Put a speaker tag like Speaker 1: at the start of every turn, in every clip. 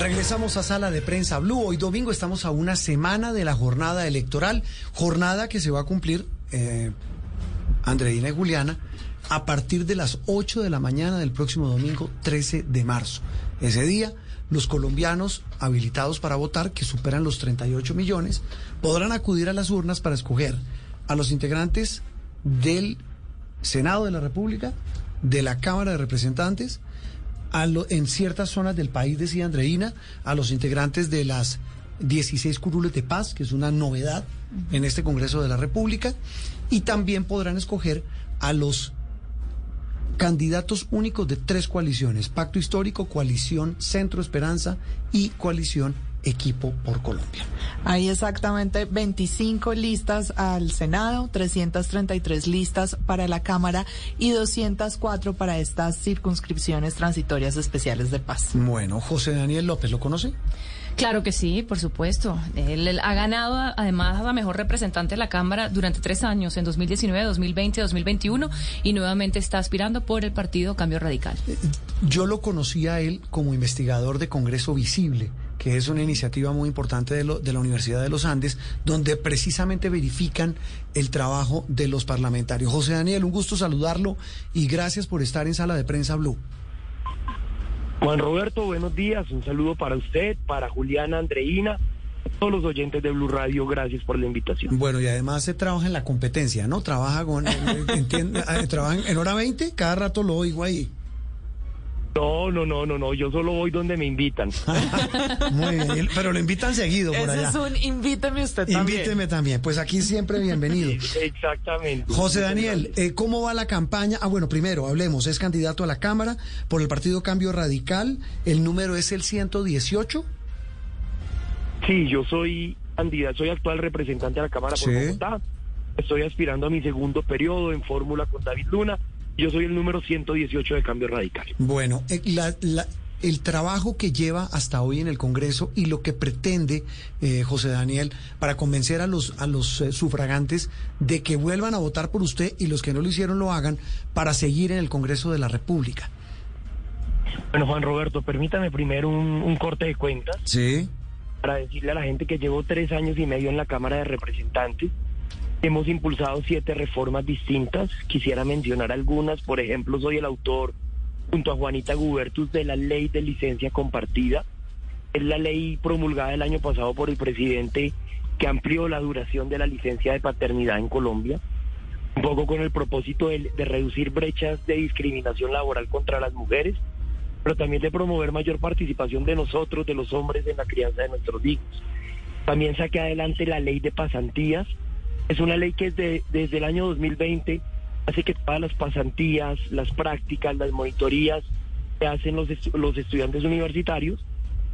Speaker 1: Regresamos a Sala de Prensa Blue. Hoy domingo estamos a una semana de la jornada electoral, jornada que se va a cumplir, eh, Andreina y Juliana, a partir de las 8 de la mañana del próximo domingo 13 de marzo. Ese día, los colombianos habilitados para votar, que superan los 38 millones, podrán acudir a las urnas para escoger a los integrantes del Senado de la República, de la Cámara de Representantes, a lo, en ciertas zonas del país, decía Andreina, a los integrantes de las 16 curules de paz, que es una novedad en este Congreso de la República, y también podrán escoger a los candidatos únicos de tres coaliciones, Pacto Histórico, Coalición Centro Esperanza y Coalición Equipo por Colombia.
Speaker 2: Hay exactamente 25 listas al Senado, 333 listas para la Cámara y 204 para estas circunscripciones transitorias especiales de paz.
Speaker 1: Bueno, José Daniel López, ¿lo conoce?
Speaker 3: Claro que sí, por supuesto. Él, él, ha ganado además a mejor representante de la Cámara durante tres años, en 2019, 2020, 2021, y nuevamente está aspirando por el partido Cambio Radical.
Speaker 1: Yo lo conocí a él como investigador de Congreso Visible que es una iniciativa muy importante de, lo, de, la Universidad de los Andes, donde precisamente verifican el trabajo de los parlamentarios. José Daniel, un gusto saludarlo y gracias por estar en Sala de Prensa Blue.
Speaker 4: Juan Roberto, buenos días. Un saludo para usted, para Juliana Andreina, todos los oyentes de Blue Radio. Gracias por la invitación.
Speaker 1: Bueno, y además se trabaja en la competencia, ¿no? Trabaja con, entiende, trabaja en hora 20, cada rato lo oigo ahí.
Speaker 4: No, no, no, no, no, yo solo voy donde me invitan.
Speaker 1: Muy bien, pero lo invitan seguido por
Speaker 2: Ese
Speaker 1: allá.
Speaker 2: es un invíteme usted también.
Speaker 1: Invíteme también, pues aquí siempre bienvenido.
Speaker 4: Exactamente.
Speaker 1: José Daniel, eh, ¿cómo va la campaña? Ah, bueno, primero hablemos, es candidato a la Cámara por el Partido Cambio Radical, el número es el 118.
Speaker 4: Sí, yo soy candidato, soy actual representante de la Cámara por
Speaker 1: Sí.
Speaker 4: Bogotá. Estoy aspirando a mi segundo periodo en fórmula con David Luna. Yo soy el número 118 de Cambio Radical.
Speaker 1: Bueno, eh, la- la- el trabajo que lleva hasta hoy en el Congreso y lo que pretende eh, José Daniel para convencer a los, a los eh, sufragantes de que vuelvan a votar por usted y los que no lo hicieron lo hagan para seguir en el Congreso de la República.
Speaker 4: Bueno, Juan Roberto, permítame primero un, un corte de cuentas
Speaker 1: Sí.
Speaker 4: para decirle a la gente que llevo tres años y medio en la Cámara de Representantes. Hemos impulsado siete reformas distintas. Quisiera mencionar algunas. Por ejemplo, soy el autor, junto a Juanita Gubertus, de la ley de licencia compartida. Es la ley promulgada el año pasado por el presidente que amplió la duración de la licencia de paternidad en Colombia. Un poco con el propósito de, de reducir brechas de discriminación laboral contra las mujeres pero también de promover mayor participación de nosotros, de los hombres, en la crianza de nuestros hijos. También saqué adelante la ley de pasantías. Es una ley que es de- desde el año 2020 hace que todas las pasantías, las prácticas, las monitorías que hacen los, los estudiantes universitarios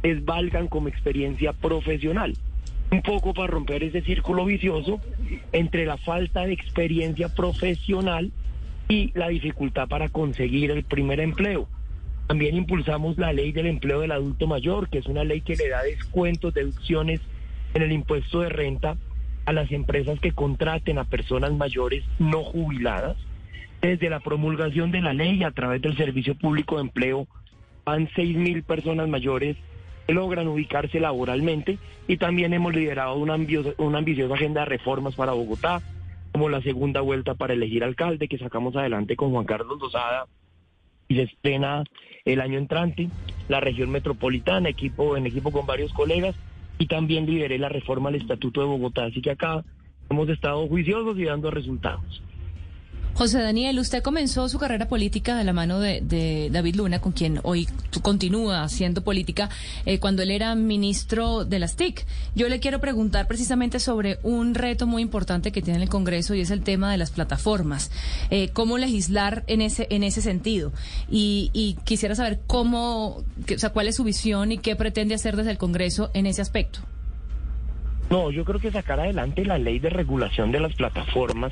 Speaker 4: les valgan como experiencia profesional. Un poco para romper ese círculo vicioso entre la falta de experiencia profesional y la dificultad para conseguir el primer empleo. También impulsamos la ley del empleo del adulto mayor, que es una ley que le da descuentos, deducciones en el impuesto de renta a las empresas que contraten a personas mayores no jubiladas. Desde la promulgación de la ley a través del Servicio Público de Empleo van seis mil personas mayores que logran ubicarse laboralmente y también hemos liderado una, ambiciosa agenda de reformas para Bogotá, como la segunda vuelta para elegir alcalde que sacamos adelante con Juan Carlos Lozada y se estrena el año entrante, la región metropolitana, equipo en equipo con varios colegas, y también lideré la reforma al Estatuto de Bogotá. Así que acá hemos estado juiciosos y dando resultados.
Speaker 3: José Daniel, usted comenzó su carrera política de la mano de, David Luna, con quien hoy continúa haciendo política, eh, cuando él era ministro de las TIC. Yo le quiero preguntar precisamente sobre un reto muy importante que tiene el Congreso y es el tema de las plataformas. Eh, ¿Cómo legislar en ese, en ese sentido? Y, y quisiera saber cómo, o sea, cuál es su visión y qué pretende hacer desde el Congreso en ese aspecto.
Speaker 4: No, yo creo que sacar adelante la ley de regulación de las plataformas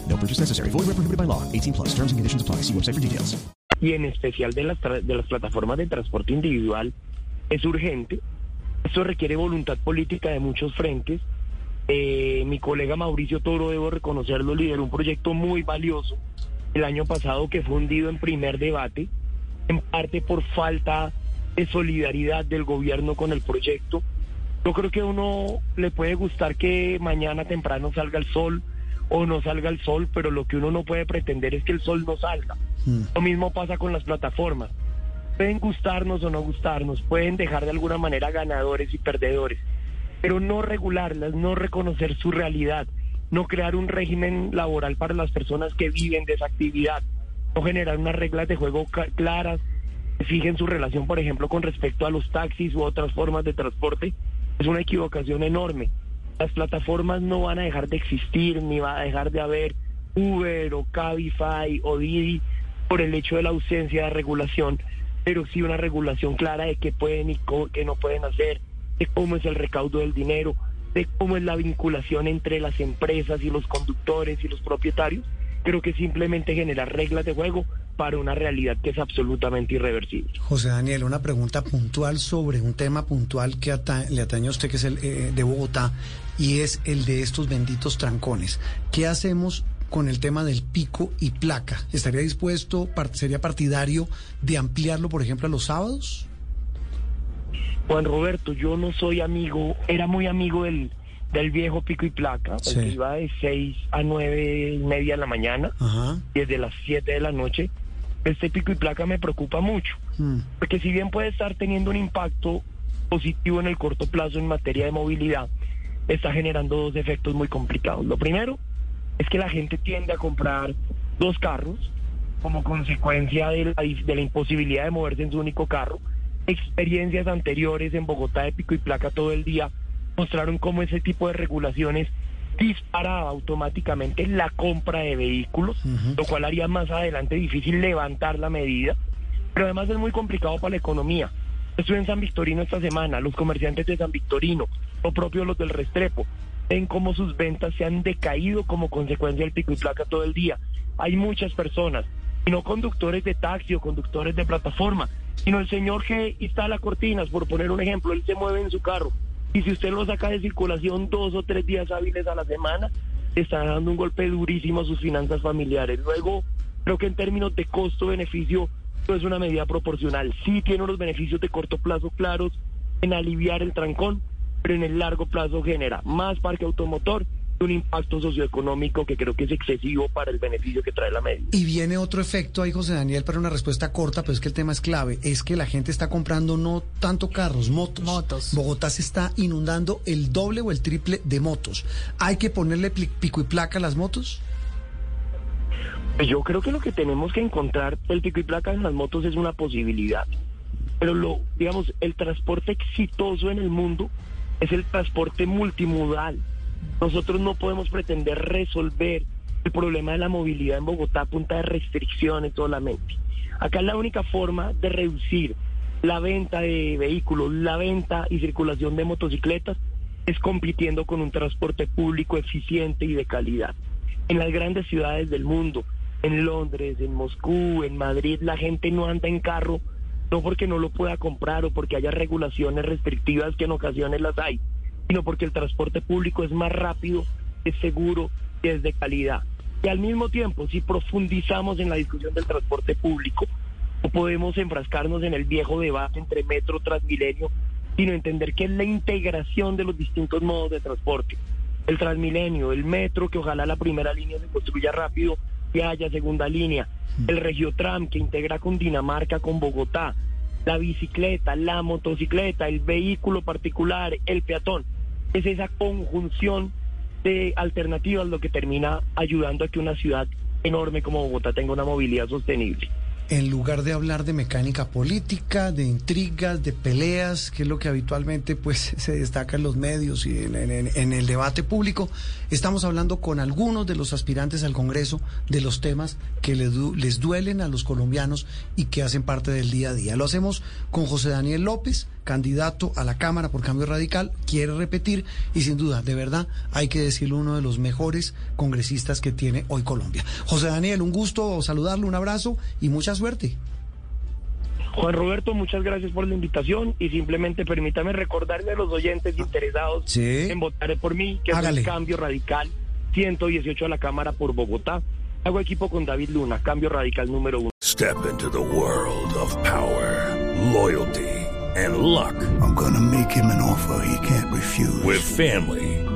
Speaker 5: No purchase necessary. Void where prohibited by law. 18 plus. Terms and conditions apply. See website for details.
Speaker 4: y en especial de las, de las plataformas de transporte individual es urgente. Esto requiere voluntad política de muchos frentes. Eh, mi colega Mauricio Toro, debo reconocerlo, lideró un proyecto muy valioso el año pasado que fue hundido en primer debate, en parte por falta de solidaridad del gobierno con el proyecto. Yo creo que a uno le puede gustar que mañana temprano salga el sol o no salga el sol, pero lo que uno no puede pretender es que el sol no salga. Lo mismo pasa con las plataformas. Pueden gustarnos o no gustarnos, pueden dejar de alguna manera ganadores y perdedores, pero no regularlas, no reconocer su realidad, no crear un régimen laboral para las personas que viven de esa actividad, no generar unas reglas de juego claras que fijen su relación, por ejemplo, con respecto a los taxis u otras formas de transporte, es una equivocación enorme. Las plataformas no van a dejar de existir, ni va a dejar de haber Uber o Cabify o Didi por el hecho de la ausencia de regulación, pero sí una regulación clara de qué pueden y qué no pueden hacer, de cómo es el recaudo del dinero, de cómo es la vinculación entre las empresas y los conductores y los propietarios. Creo que simplemente generar reglas de juego para una realidad que es absolutamente irreversible.
Speaker 1: José Daniel, una pregunta puntual sobre un tema puntual que ata- le atañe a usted, que es el eh, de Bogotá, y es el de estos benditos trancones. ¿Qué hacemos con el tema del pico y placa? ¿Estaría dispuesto, sería partidario de ampliarlo, por ejemplo, a los sábados?
Speaker 4: Juan Roberto, yo no soy amigo, era muy amigo del, del viejo pico y placa, el
Speaker 1: Sí.
Speaker 4: que iba de 6 a nueve y media de la mañana,
Speaker 1: Ajá.
Speaker 4: desde las 7 de la noche. Este pico y placa me preocupa mucho,
Speaker 1: Mm.
Speaker 4: porque si bien puede estar teniendo un impacto positivo en el corto plazo en materia de movilidad, está generando dos efectos muy complicados. Lo primero es que la gente tiende a comprar dos carros como consecuencia de la, de la imposibilidad de moverse en su único carro. Experiencias anteriores en Bogotá de pico y placa todo el día mostraron cómo ese tipo de regulaciones disparaba automáticamente la compra de vehículos, lo cual haría más adelante difícil levantar la medida, pero además es muy complicado para la economía. Estuve en San Victorino esta semana, los comerciantes de San Victorino, o propio los del Restrepo, ven cómo sus ventas se han decaído como consecuencia del pico y placa todo el día. Hay muchas personas, y no conductores de taxi o conductores de plataforma, sino el señor que instala cortinas, por poner un ejemplo, él se mueve en su carro. Y si usted lo saca de circulación dos o tres días hábiles a la semana, está dando un golpe durísimo a sus finanzas familiares. Luego, creo que en términos de costo-beneficio, no es una medida proporcional. Sí tiene unos beneficios de corto plazo claros en aliviar el trancón, pero en el largo plazo genera más parque automotor un impacto socioeconómico que creo que es excesivo para el beneficio que trae la medida.
Speaker 1: Y viene otro efecto ahí, José Daniel, para una respuesta corta, pero es que el tema es clave. Es que la gente está comprando no tanto carros, motos.
Speaker 2: Motos.
Speaker 1: Bogotá se está inundando el doble o el triple de motos. ¿Hay que ponerle pico y placa a las motos?
Speaker 4: Pues Yo creo que lo que tenemos que encontrar el pico y placa en las motos es una posibilidad. Pero lo, digamos, el transporte exitoso en el mundo es el transporte multimodal. Nosotros no podemos pretender resolver el problema de la movilidad en Bogotá a punta de restricciones solamente. Acá la única forma de reducir la venta de vehículos, la venta y circulación de motocicletas es compitiendo con un transporte público eficiente y de calidad. En las grandes ciudades del mundo, en Londres, en Moscú, en Madrid, la gente no anda en carro no porque no lo pueda comprar o porque haya regulaciones restrictivas que en ocasiones las hay, sino porque el transporte público es más rápido, es seguro y es de calidad. Y al mismo tiempo, si profundizamos en la discusión del transporte público, No podemos enfrascarnos en el viejo debate entre metro transmilenio, sino entender que es la integración de los distintos modos de transporte. El transmilenio, el metro, que ojalá la primera línea se construya rápido y haya segunda línea. El regiotram, que integra con Dinamarca, con Bogotá. La bicicleta, la motocicleta, el vehículo particular, el peatón. Es esa conjunción de alternativas lo que termina ayudando a que una ciudad enorme como Bogotá tenga una movilidad sostenible
Speaker 1: en lugar de hablar de mecánica política, de intrigas, de peleas, que es lo que habitualmente pues se destaca en los medios y en, el debate público, estamos hablando con algunos de los aspirantes al Congreso de los temas que les, les duelen a los colombianos y que hacen parte del día a día. Lo hacemos con José Daniel López, candidato a la Cámara por Cambio Radical, quiere repetir y sin duda, de verdad, hay que decirlo, uno de los mejores congresistas que tiene hoy Colombia. José Daniel, un gusto saludarlo, un abrazo y mucha suerte.
Speaker 4: Juan Roberto, muchas gracias por la invitación y simplemente permítame recordarle a los oyentes interesados en votar por mí, que es un cambio radical 118 a la Cámara por Bogotá. Hago equipo con David Luna, cambio radical número uno.
Speaker 6: Step into the world of power, loyalty. and luck.
Speaker 7: I'm gonna make him an offer he can't refuse.
Speaker 6: With family,